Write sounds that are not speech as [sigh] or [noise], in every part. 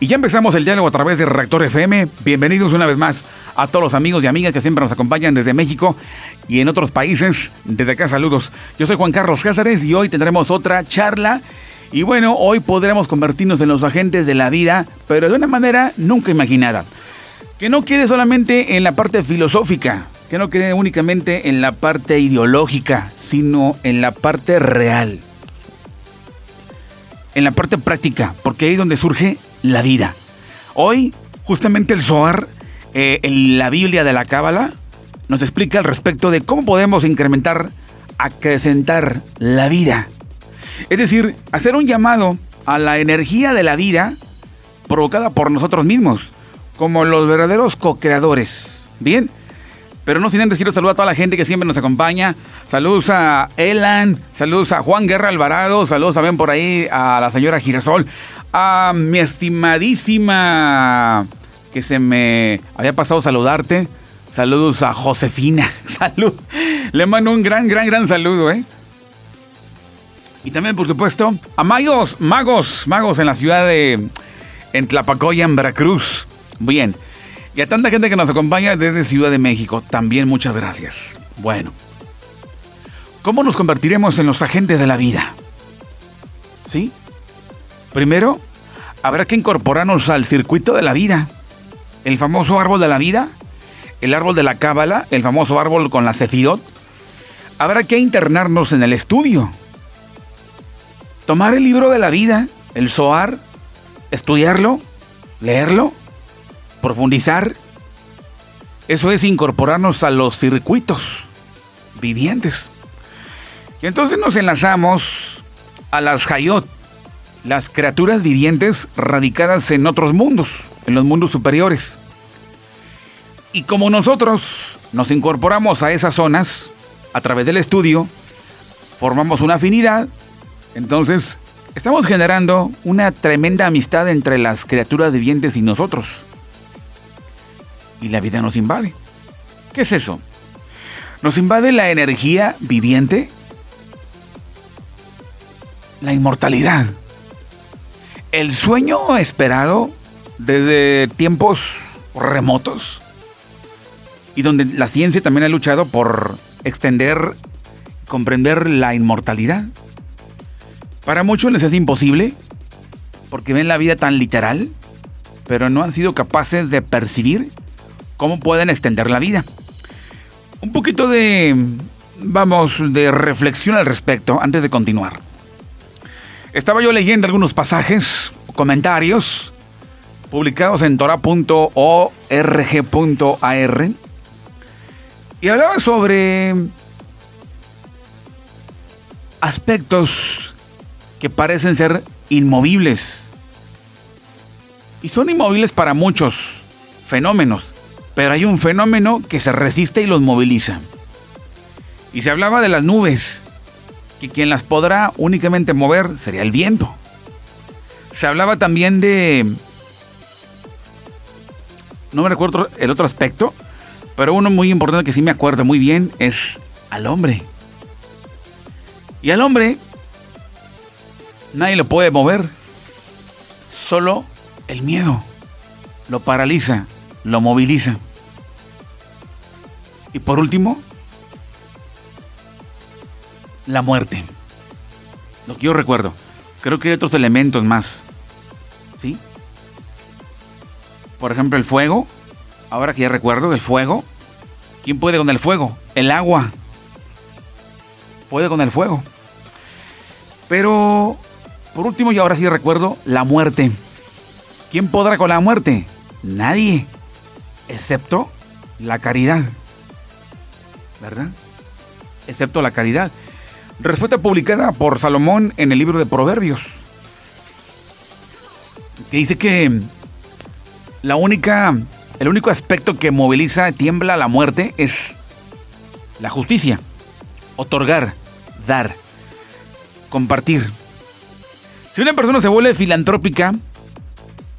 Y ya empezamos el diálogo a través de Reactor FM. Bienvenidos una vez más a todos los amigos y amigas que siempre nos acompañan desde México y en otros países. Desde acá saludos. Yo soy Juan Carlos Cáceres y hoy tendremos otra charla. Y bueno, hoy podremos convertirnos en los agentes de la vida, pero de una manera nunca imaginada. Que no quede solamente en la parte filosófica, que no quede únicamente en la parte ideológica, sino en la parte real. En la parte práctica, porque ahí es donde surge la vida. Hoy, justamente el Zohar, eh, en la Biblia de la Cábala, nos explica al respecto de cómo podemos incrementar, acrecentar la vida. Es decir, hacer un llamado a la energía de la vida provocada por nosotros mismos, como los verdaderos co-creadores. Bien, pero no sin antes quiero saludar a toda la gente que siempre nos acompaña. Saludos a Elan, saludos a Juan Guerra Alvarado, saludos también por ahí a la señora Girasol, a mi estimadísima que se me había pasado saludarte. Saludos a Josefina. [laughs] Salud. Le mando un gran, gran, gran saludo, ¿eh? Y también, por supuesto, a magos, magos, magos en la ciudad de en Tlapacoya, en Veracruz. Bien. Y a tanta gente que nos acompaña desde Ciudad de México. También muchas gracias. Bueno. ¿Cómo nos convertiremos en los agentes de la vida? ¿Sí? Primero, habrá que incorporarnos al circuito de la vida. El famoso árbol de la vida, el árbol de la cábala, el famoso árbol con la cefirot. Habrá que internarnos en el estudio. Tomar el libro de la vida, el Zohar, estudiarlo, leerlo, profundizar. Eso es incorporarnos a los circuitos vivientes. Y entonces nos enlazamos a las Hayot, las criaturas vivientes radicadas en otros mundos, en los mundos superiores. Y como nosotros nos incorporamos a esas zonas a través del estudio, formamos una afinidad, entonces estamos generando una tremenda amistad entre las criaturas vivientes y nosotros. Y la vida nos invade. ¿Qué es eso? Nos invade la energía viviente, la inmortalidad el sueño esperado desde tiempos remotos y donde la ciencia también ha luchado por extender, comprender la inmortalidad. Para muchos les es imposible porque ven la vida tan literal, pero no han sido capaces de percibir cómo pueden extender la vida. Un poquito de, vamos, de reflexión al respecto antes de continuar. Estaba yo leyendo algunos pasajes, comentarios, publicados en tora.org.ar y hablaba sobre aspectos que parecen ser inmovibles. Y son inmovibles para muchos fenómenos, pero hay un fenómeno que se resiste y los moviliza. Y se hablaba de las nubes, que quien las podrá únicamente mover sería el viento. Se hablaba también de... No me recuerdo el otro aspecto, pero uno muy importante que sí me acuerdo muy bien es al hombre. Y al hombre nadie lo puede mover, solo el miedo lo paraliza, lo moviliza. Y por último, la muerte. Lo que yo recuerdo. Creo que hay otros elementos más. ¿Sí? Por ejemplo, el fuego. Ahora que ya recuerdo, el fuego. ¿Quién puede con el fuego? El agua. Puede con el fuego. Pero, por último, y ahora sí recuerdo, la muerte. ¿Quién podrá con la muerte? Nadie. Excepto la caridad. ¿Verdad? Excepto la caridad. Respuesta publicada por Salomón en el libro de Proverbios. Que dice que la única, el único aspecto que moviliza, tiembla la muerte es la justicia. Otorgar, dar, compartir. Si una persona se vuelve filantrópica,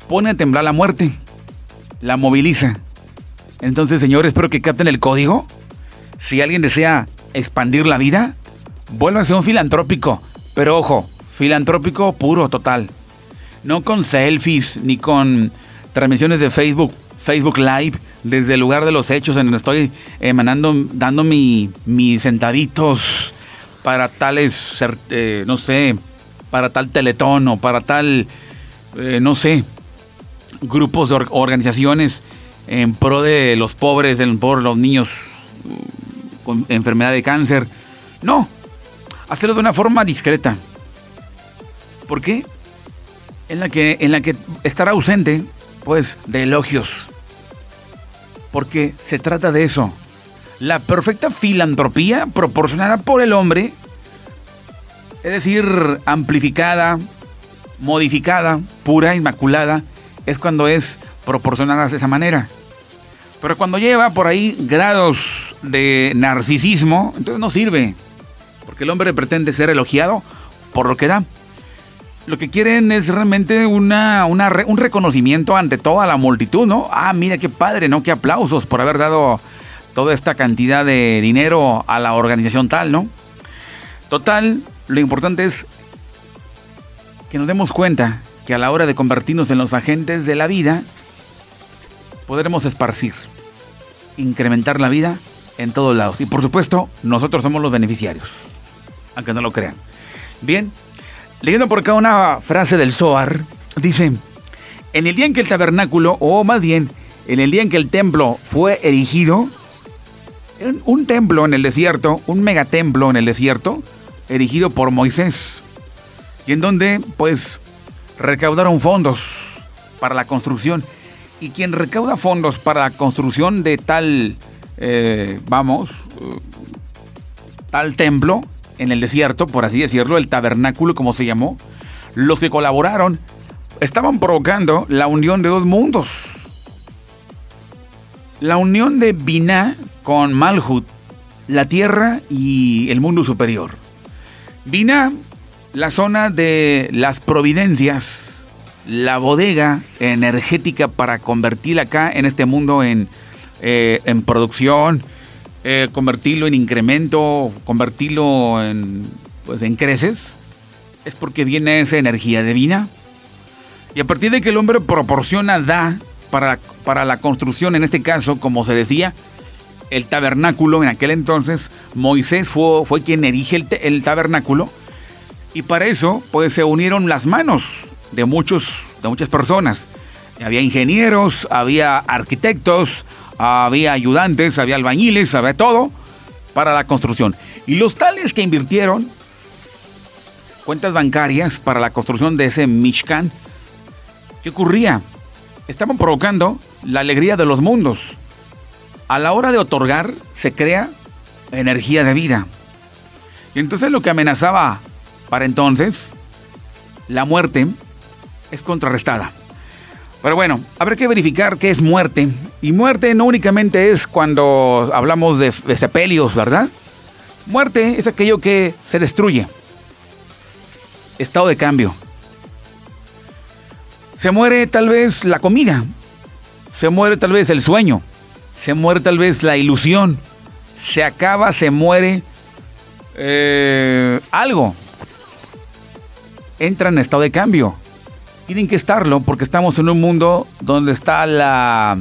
pone a temblar la muerte, la moviliza. Entonces, señores, espero que capten el código. Si alguien desea expandir la vida, vuelva a ser un filantrópico. Pero ojo, filantrópico puro, total. no con selfies ni con transmisiones de Facebook, Facebook Live, desde el lugar de los hechos en donde estoy emanando, dando mi, mis centavitos para tales, eh, no sé, para tal teletón o para tal, eh, no sé, grupos de organizaciones en pro de los pobres, en de los niños uh, con enfermedad de cáncer. No, hacerlo de una forma discreta. ¿Por qué? En la que, en la que estará ausente, pues, de elogios. Porque se trata de eso. La perfecta filantropía proporcionada por el hombre, es decir, amplificada, modificada, pura, inmaculada, es cuando es proporcionada de esa manera. Pero cuando lleva por ahí grados de narcisismo, entonces no sirve. Porque el hombre pretende ser elogiado por lo que da. Lo que quieren es realmente una, un reconocimiento ante toda la multitud, ¿no? Ah, mira qué padre, ¿no? Qué aplausos por haber dado toda esta cantidad de dinero a la organización tal, ¿no? Total, lo importante es que nos demos cuenta que a la hora de convertirnos en los agentes de la vida, podremos esparcir, incrementar la vida en todos lados. Y por supuesto, nosotros somos los beneficiarios, aunque no lo crean. Bien, leyendo por acá una frase del Zohar, dice, en el día en que el tabernáculo, o más bien, en el día en que el templo fue erigido, un templo en el desierto, un megatemplo en el desierto, erigido por Moisés, y en donde, pues, recaudaron fondos para la construcción. Y quien recauda fondos para la construcción de tal, eh, vamos, eh, tal templo en el desierto, por así decirlo, el tabernáculo como se llamó, los que colaboraron estaban provocando la unión de dos mundos. La unión de Binah con Malhut, la tierra y el mundo superior. Binah la zona de las providencias, la bodega energética para convertir acá en este mundo en, eh, en producción, eh, convertirlo en incremento, convertirlo en, pues, en creces, es porque viene esa energía divina. Y a partir de que el hombre proporciona, da para, para la construcción, en este caso, como se decía, el tabernáculo, en aquel entonces, Moisés fue, fue quien erige el, el tabernáculo, y para eso, pues se unieron las manos de, muchos, de muchas personas. Había ingenieros, había arquitectos, había ayudantes, había albañiles, había todo para la construcción. Y los tales que invirtieron cuentas bancarias para la construcción de ese Mishkan, ¿qué ocurría? Estaban provocando la alegría de los mundos. A la hora de otorgar se crea energía de vida. Y entonces lo que amenazaba para entonces, la muerte es contrarrestada. Pero bueno, habrá que verificar qué es muerte. Y muerte no únicamente es cuando hablamos de, sepelios, ¿verdad? Muerte es aquello que se destruye. Estado de cambio. Se muere tal vez la comida. Se muere tal vez el sueño. Se muere tal vez la ilusión. Se acaba, se muere eh, algo entran en estado de cambio. Tienen que estarlo porque estamos en un mundo donde está la,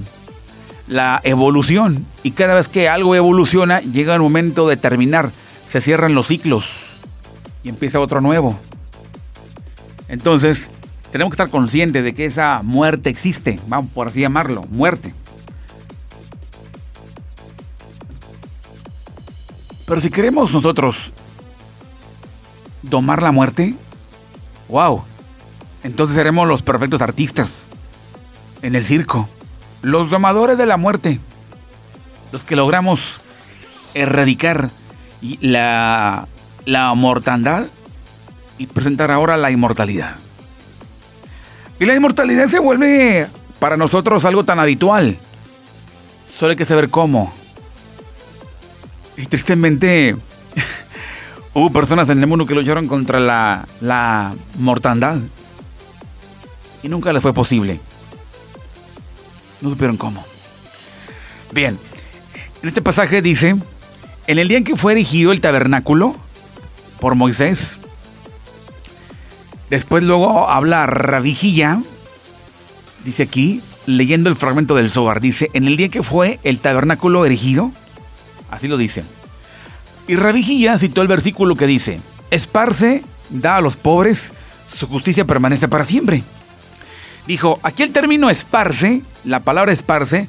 la evolución. Y cada vez que algo evoluciona, llega el momento de terminar. Se cierran los ciclos y empieza otro nuevo. Entonces, tenemos que estar conscientes de que esa muerte existe. Vamos por así llamarlo, muerte. Pero si queremos nosotros domar la muerte, ¡Wow! Entonces seremos los perfectos artistas en el circo, los domadores de la muerte, los que logramos erradicar la, la mortandad y presentar ahora la inmortalidad. Y la inmortalidad se vuelve para nosotros algo tan habitual. Solo hay que saber cómo. Y tristemente [laughs] Hubo personas en el mundo que lucharon contra la, la mortandad. Y nunca les fue posible. No supieron cómo. Bien, en este pasaje dice, en el día en que fue erigido el tabernáculo por Moisés, Después luego habla Rabijilla, dice aquí, leyendo el fragmento del Zohar, dice, en el día que fue el tabernáculo erigido, así lo dice. Y Rabijilla citó el versículo que dice, esparce, da a los pobres, su justicia permanece para siempre. Dijo, aquí el término esparce, la palabra esparce,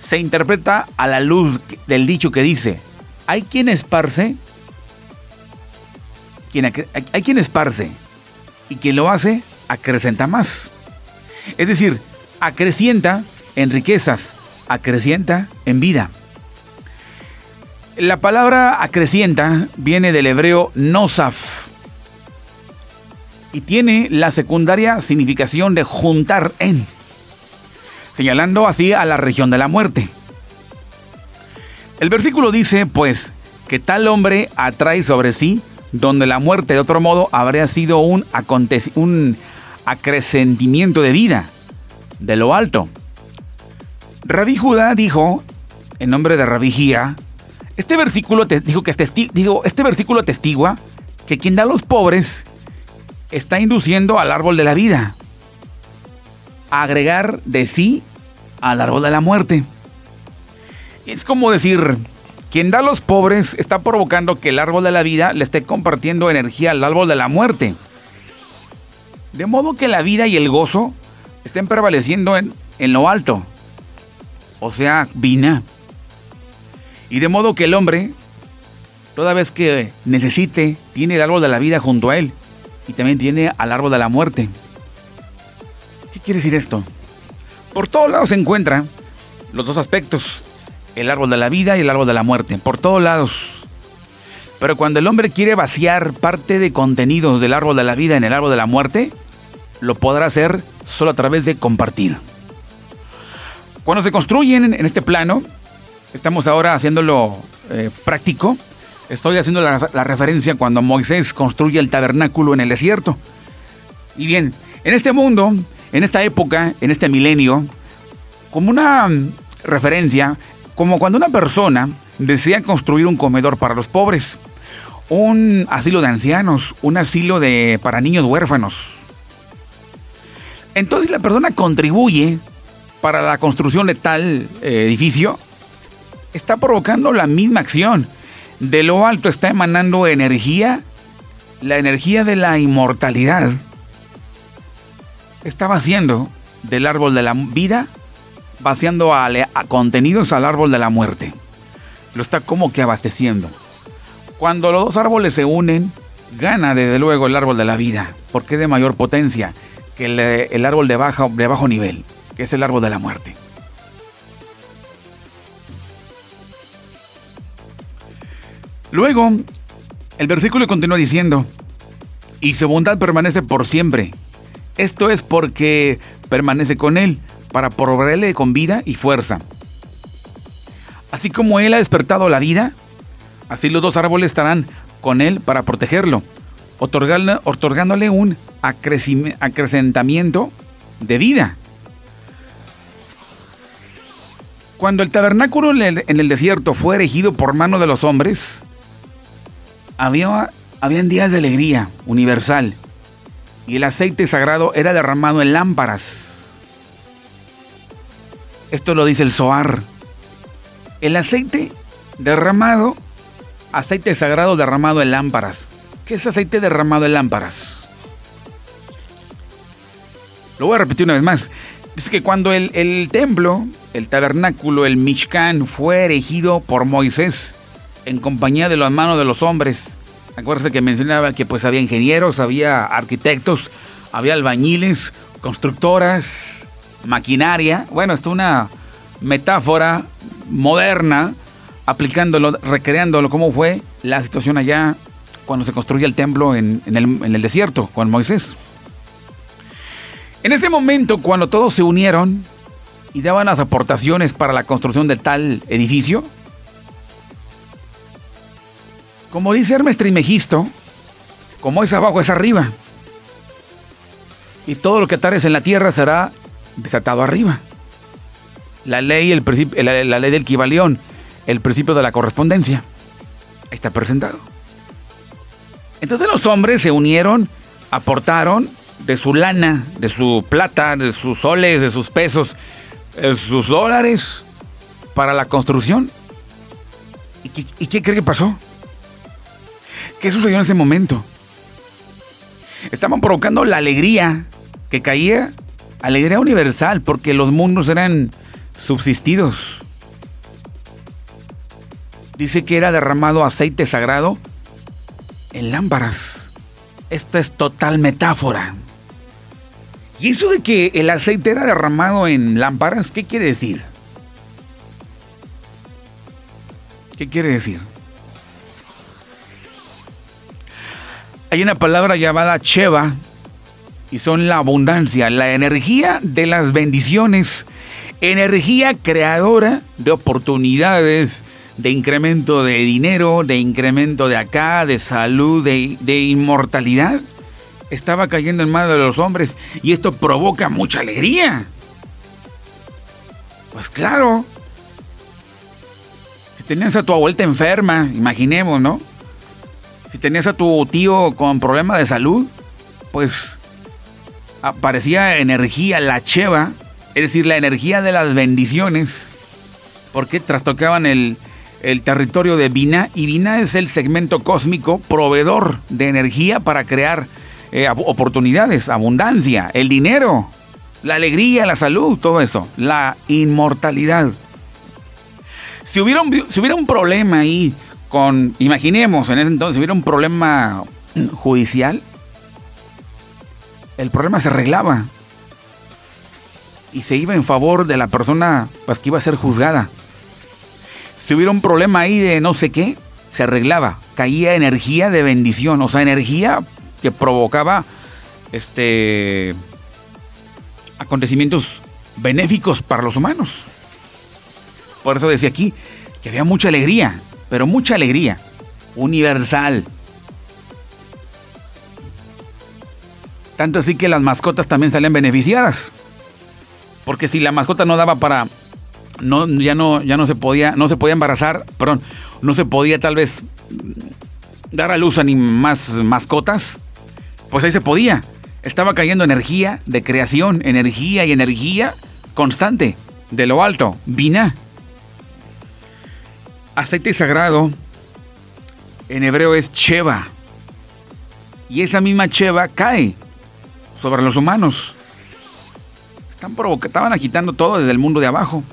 se interpreta a la luz del dicho que dice, hay quien esparce, quien, hay quien esparce, y quien lo hace, acrecenta más. Es decir, acrecienta en riquezas, acrecienta en vida. La palabra acrecienta viene del hebreo nosaf y tiene la secundaria significación de juntar en, señalando así a la región de la muerte. El versículo dice, pues, que tal hombre atrae sobre sí, donde la muerte de otro modo habría sido un, un acrecentimiento de vida, de lo alto. Rabí Judá dijo, en nombre de Rabí Gía, este versículo te dijo que digo, este versículo atestigua que quien da a los pobres está induciendo al árbol de la vida a agregar de sí al árbol de la muerte. Es como decir, quien da a los pobres está provocando que el árbol de la vida le esté compartiendo energía al árbol de la muerte. De modo que la vida y el gozo estén prevaleciendo en, en lo alto. O sea, vina. Y de modo que el hombre, toda vez que necesite, tiene el árbol de la vida junto a él. Y también tiene al árbol de la muerte. ¿Qué quiere decir esto? Por todos lados se encuentran los dos aspectos. El árbol de la vida y el árbol de la muerte. Por todos lados. Pero cuando el hombre quiere vaciar parte de contenidos del árbol de la vida en el árbol de la muerte, lo podrá hacer solo a través de compartir. Cuando se construyen en este plano, estamos ahora haciéndolo eh, práctico, estoy haciendo la, referencia cuando Moisés construye el tabernáculo en el desierto. Y bien, en este mundo, en esta época, en este milenio, como una mm, referencia, como cuando una persona desea construir un comedor para los pobres, un asilo de ancianos, un asilo de, para niños huérfanos. Entonces la persona contribuye para la construcción de tal eh, edificio, está provocando la misma acción. De lo alto está emanando energía, la energía de la inmortalidad. Está vaciando del árbol de la vida, vaciando a, contenidos al árbol de la muerte. Lo está como que abasteciendo. Cuando los dos árboles se unen, gana desde luego el árbol de la vida, porque es de mayor potencia que el, árbol de, de bajo nivel que es el árbol de la muerte. Luego, el versículo continúa diciendo, y su bondad permanece por siempre. Esto es porque permanece con él, para proveerle con vida y fuerza. Así como él ha despertado la vida, así los dos árboles estarán con él para protegerlo, otorgándole un acrecentamiento de vida. Cuando el tabernáculo en el, desierto fue erigido por mano de los hombres, había, habían días de alegría universal y el aceite sagrado era derramado en lámparas. Esto lo dice el Zohar. El aceite derramado, aceite sagrado derramado en lámparas. ¿Qué es aceite derramado en lámparas? Lo voy a repetir una vez más. Es que cuando el, el templo el tabernáculo, el Mishkan, fue erigido por Moisés en compañía de las manos de los hombres. Acuérdense que mencionaba que pues había ingenieros, había arquitectos, había albañiles, constructoras, maquinaria. Bueno, esto es una metáfora moderna, aplicándolo, recreándolo, cómo fue la situación allá cuando se construye el templo en, el, en el desierto con Moisés. En ese momento, cuando todos se unieron, y daban las aportaciones para la construcción de tal edificio? Como dice Hermes Trimegisto, como es abajo es arriba. Y todo lo que atares en la tierra será desatado arriba. La ley, el la, la ley del Kibalión, el principio de la correspondencia, está presentado. Entonces los hombres se unieron aportaron de su lana, de su plata, de sus soles, de sus pesos, de sus dólares para la construcción. ¿Y qué, y qué cree que pasó? ¿Qué sucedió en ese momento? Estaban provocando la alegría que caía, alegría universal, porque los mundos eran subsistidos. Dice que era derramado aceite sagrado en lámparas. Esto es total metáfora. ¿Y eso de que el aceite era derramado en lámparas, qué quiere decir? ¿Qué quiere decir? Hay una palabra llamada Cheva y son la abundancia, la energía de las bendiciones, energía creadora de oportunidades, de incremento de dinero, de incremento de acá, de salud, de, inmortalidad, estaba cayendo en manos de los hombres y esto provoca mucha alegría. Pues claro. Si tenías a tu abuelita enferma, imaginemos, ¿no? Si tenías a tu tío con problemas de salud, pues aparecía energía, la cheva, es decir, la energía de las bendiciones, porque trastocaban el, el territorio de Vina y Vina es el segmento cósmico proveedor de energía para crear eh, oportunidades, abundancia, el dinero, la alegría, la salud, todo eso, la inmortalidad. Si hubiera un, si hubiera un problema ahí con, imaginemos en ese entonces, hubiera un problema judicial, el problema se arreglaba y se iba en favor de la persona pues, que iba a ser juzgada si hubiera un problema ahí de no sé qué, se arreglaba. Caía energía de bendición, o sea, energía que provocaba este acontecimientos benéficos para los humanos. Por eso decía aquí que había mucha alegría, pero mucha alegría, universal. Tanto así que las mascotas también salen beneficiadas. Porque si la mascota no daba para no, ya no, ya no se podía, no se podía embarazar, perdón, no se podía tal vez dar a luz a ni más mascotas, pues ahí se podía. Estaba cayendo energía de creación, energía y energía constante de lo alto, vina. Aceite sagrado en hebreo es cheva. Y esa misma cheva cae sobre los humanos. Están estaban agitando todo desde el mundo de abajo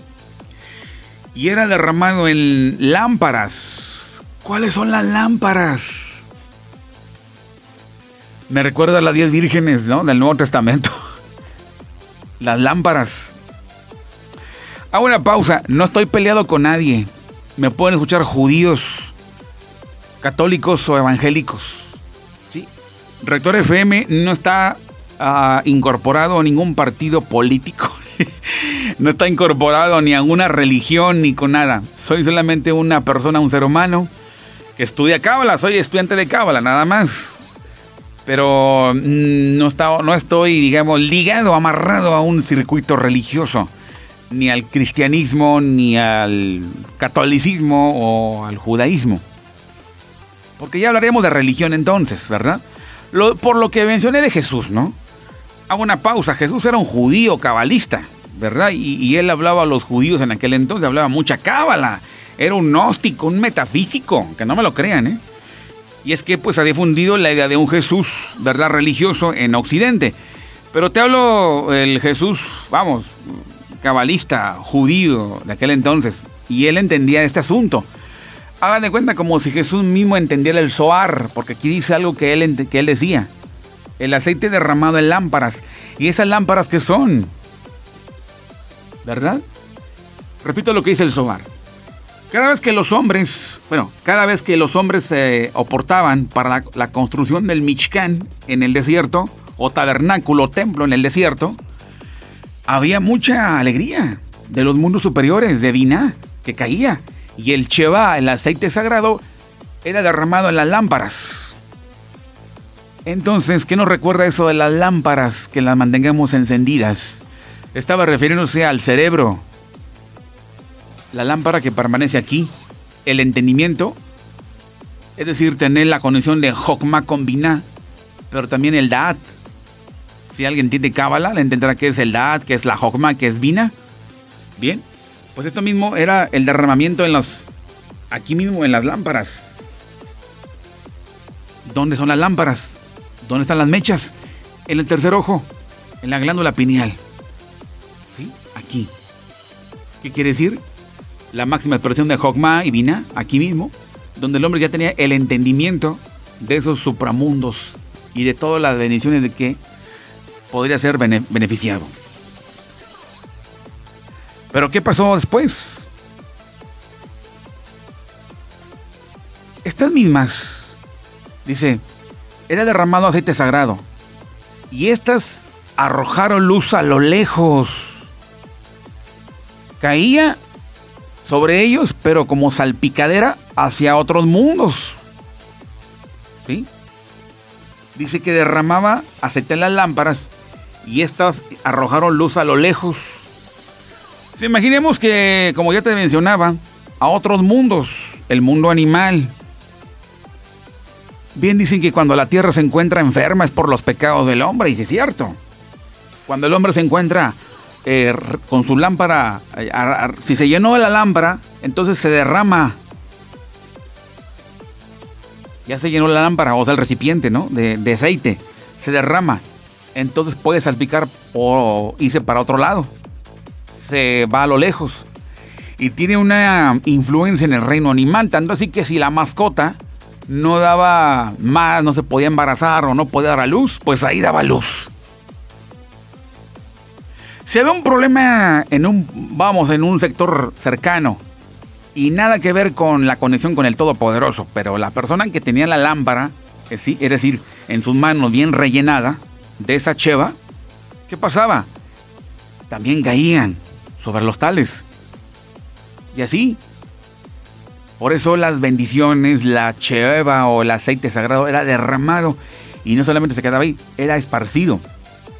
y era derramado en lámparas. ¿Cuáles son las lámparas? Me recuerda a las diez vírgenes ¿no? del Nuevo Testamento. [laughs] Las lámparas. Hago una pausa. No estoy peleado con nadie. Me pueden escuchar judíos, católicos o evangélicos. ¿Sí? Rector FM no está uh, incorporado a ningún partido político [laughs] no está incorporado ni a una religión ni con nada. Soy solamente una persona, un ser humano que estudia cábala. Soy estudiante de cábala, nada más. Pero mm, no, está, no estoy, digamos, ligado, amarrado a un circuito religioso. Ni al cristianismo, ni al catolicismo o al judaísmo. Porque ya hablaremos de religión entonces, ¿verdad? por lo que mencioné de Jesús, ¿no? Hago una pausa. Jesús era un judío cabalista, ¿verdad? Y, él hablaba a los judíos en aquel entonces, hablaba mucha cábala. Era un gnóstico, un metafísico, que no me lo crean, ¿eh? Y es que pues ha difundido la idea de un Jesús, ¿verdad? Religioso en Occidente. Pero te hablo el Jesús, vamos, cabalista, judío de aquel entonces. Y él entendía este asunto. Hagan de cuenta como si Jesús mismo entendiera el Zohar, porque aquí dice algo que él, que él decía el aceite derramado en lámparas. ¿Y esas lámparas que son? ¿Verdad? Repito lo que dice el Sobar. Cada vez que los hombres, bueno, cada vez que los hombres se oportaban para la, construcción del Michcán en el desierto, o tabernáculo, templo en el desierto, había mucha alegría de los mundos superiores, de Diná, que caía. Y el Cheva, el aceite sagrado, era derramado en las lámparas. Entonces, ¿qué nos recuerda eso de las lámparas que las mantengamos encendidas? Estaba refiriéndose al cerebro. La lámpara que permanece aquí, el entendimiento, es decir, tener la conexión de Jokma con Binah, pero también el Da'at. Si alguien entiende Cábala, le entenderá qué es el Da'at, qué es la Hokma, qué es Vina. Bien, pues esto mismo era el derramamiento en los, aquí mismo en las lámparas. ¿Dónde son las lámparas? ¿Dónde están las mechas? En el tercer ojo, en la glándula pineal. ¿Sí? Aquí. ¿Qué quiere decir? La máxima expresión de Hokma y Vina, aquí mismo, donde el hombre ya tenía el entendimiento de esos supramundos y de todas las bendiciones de que podría ser beneficiado. Pero ¿qué pasó después? Estas mismas, dice, era derramado aceite sagrado y estas arrojaron luz a lo lejos. Caía sobre ellos, pero como salpicadera hacia otros mundos. ¿Sí? Dice que derramaba aceite en las lámparas y estas arrojaron luz a lo lejos. Si imaginemos que, como ya te mencionaba, a otros mundos, el mundo animal. Bien dicen que cuando la tierra se encuentra enferma es por los pecados del hombre, y es cierto. Cuando el hombre se encuentra eh, con su lámpara, eh, si se llenó la lámpara, entonces se derrama. Ya se llenó la lámpara, o sea, el recipiente, ¿no? De, aceite. Se derrama. Entonces puede salpicar o irse para otro lado. Se va a lo lejos. Y tiene una influencia en el reino animal. Tanto así que si la mascota no daba más, no se podía embarazar o no podía dar a luz, pues ahí daba luz. Si había un problema en un, vamos, en un sector cercano y nada que ver con la conexión con el Todopoderoso, pero la persona que tenía la lámpara, es decir, en sus manos bien rellenada de esa cheva, ¿qué pasaba? También caían sobre los tales. Y así. Por eso las bendiciones, la cheva o el aceite sagrado era derramado y no solamente se quedaba ahí, era esparcido.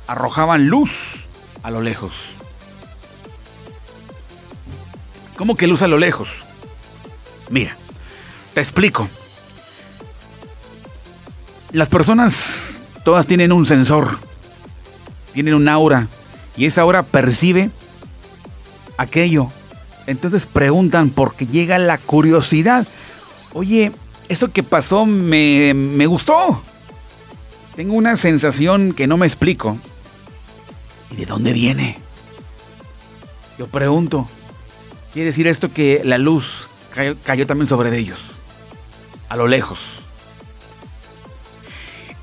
Arrojaban luz a lo lejos. ¿Cómo que luz a lo lejos? Mira, te explico. Las personas todas tienen un sensor, tienen un aura, y esa aura percibe aquello. Entonces preguntan porque llega la curiosidad. Oye, eso que pasó me, me gustó. Tengo una sensación que no me explico. ¿Y de dónde viene? Yo pregunto, ¿quiere decir esto que la luz cayó, también sobre ellos? A lo lejos.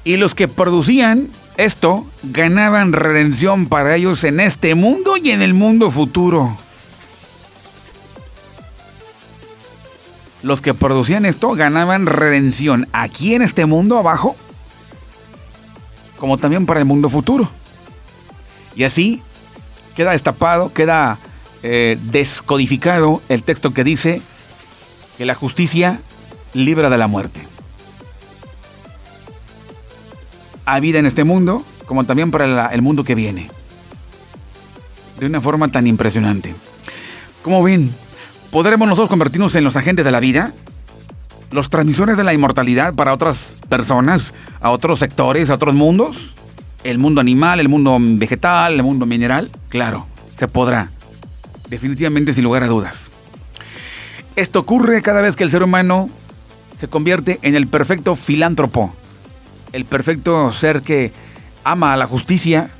Y los que producían esto ganaban redención para ellos en este mundo y en el mundo futuro. Los que producían esto ganaban redención aquí en este mundo abajo, como también para el mundo futuro. Y así queda destapado, queda eh, descodificado el texto que dice que la justicia libra de la muerte. Hay vida en este mundo, como también para el mundo que viene. De una forma tan impresionante. Como ven, ¿podremos nosotros convertirnos en los agentes de la vida? ¿Los transmisores de la inmortalidad para otras personas, a otros sectores, a otros mundos? el mundo animal, el mundo vegetal, el mundo mineral, claro, se podrá. Definitivamente sin lugar a dudas. Esto ocurre cada vez que el ser humano se convierte en el perfecto filántropo, el perfecto ser que ama a la justicia,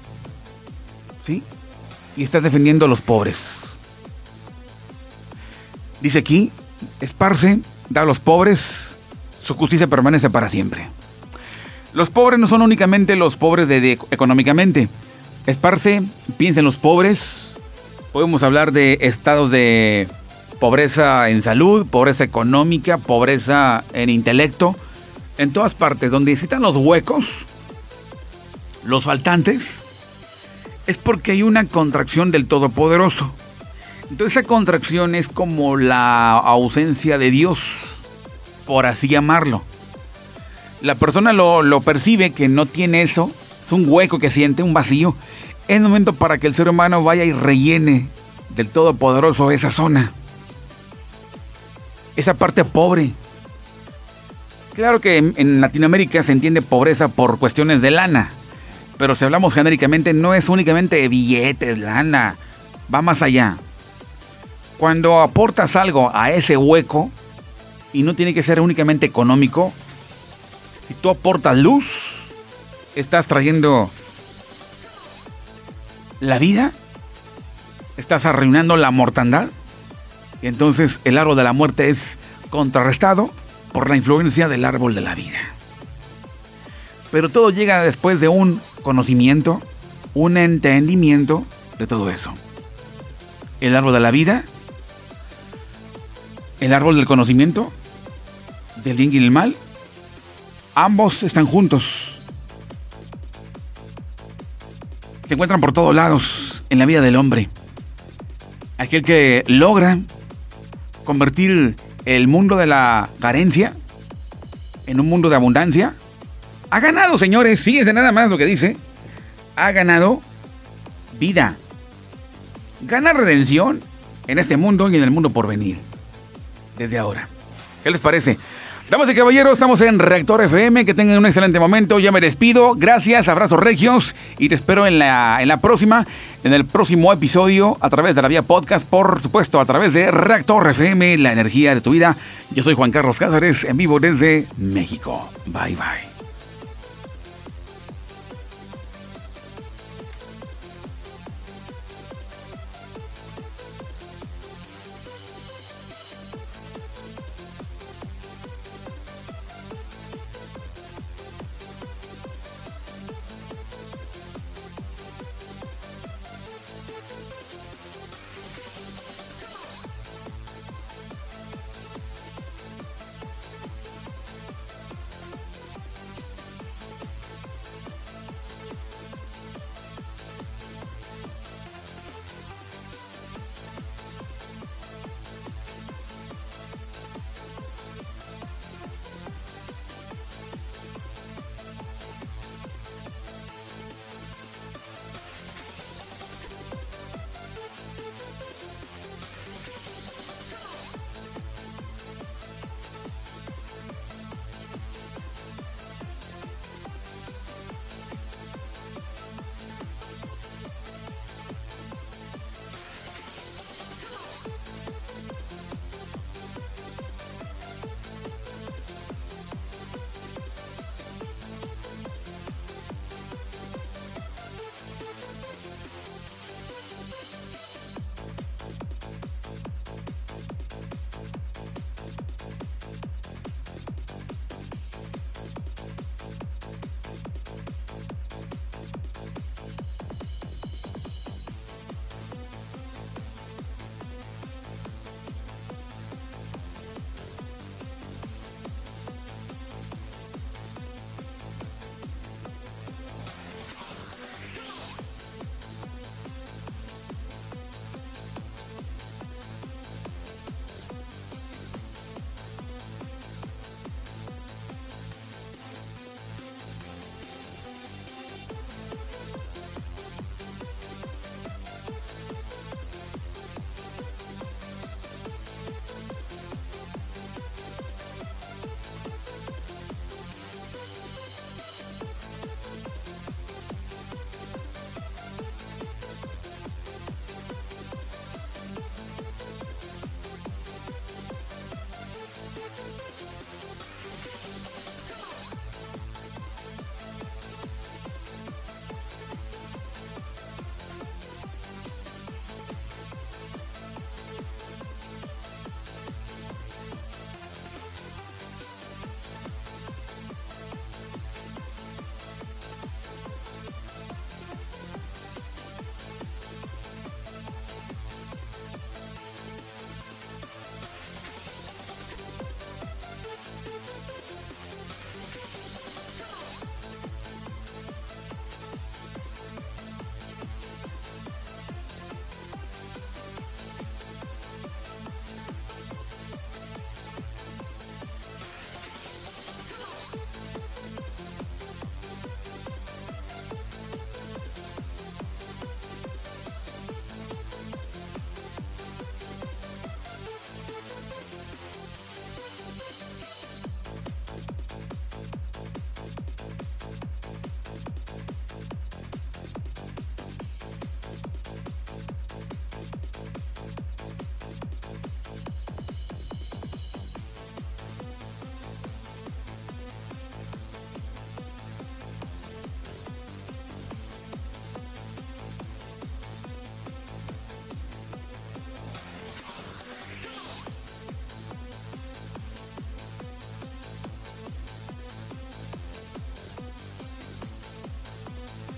¿sí? Y está defendiendo a los pobres. Dice aquí, esparce, da a los pobres, su justicia permanece para siempre. Los pobres no son únicamente los pobres de, económicamente. Esparce, piensa en los pobres. Podemos hablar de estados de pobreza en salud, pobreza económica, pobreza en intelecto. En todas partes donde existan los huecos, los faltantes, es porque hay una contracción del Todopoderoso. Entonces esa contracción es como la ausencia de Dios, por así llamarlo. La persona lo, percibe que no tiene eso, es un hueco que siente, un vacío, es momento para que el ser humano vaya y rellene del Todopoderoso esa zona, esa parte pobre, Claro que en Latinoamérica se entiende pobreza por cuestiones de lana, pero si hablamos genéricamente no es únicamente billetes, lana, va más allá. Cuando aportas algo a ese hueco, y no tiene que ser únicamente económico, si tú aportas luz, estás trayendo la vida, estás arruinando la mortandad, y entonces el árbol de la muerte es contrarrestado por la influencia del árbol de la vida. Pero todo llega después de un conocimiento, un entendimiento de todo eso. El árbol de la vida, el árbol del conocimiento, del bien y el mal, ambos están juntos. Se encuentran por todos lados en la vida del hombre. Aquel que logra convertir el mundo de la carencia en un mundo de abundancia. Ha ganado, señores, de nada más lo que dice. Ha ganado vida. Gana redención en este mundo y en el mundo por venir. Desde ahora. ¿Qué les parece? Damas y caballeros, estamos en Reactor FM. Que tengan un excelente momento. Ya me despido. Gracias, abrazos regios. Y te espero en la, en la próxima, en el próximo episodio, a través de la vía podcast, por supuesto, a través de Reactor FM, la energía de tu vida. Yo soy Juan Carlos Cázares, en vivo desde México. Bye bye.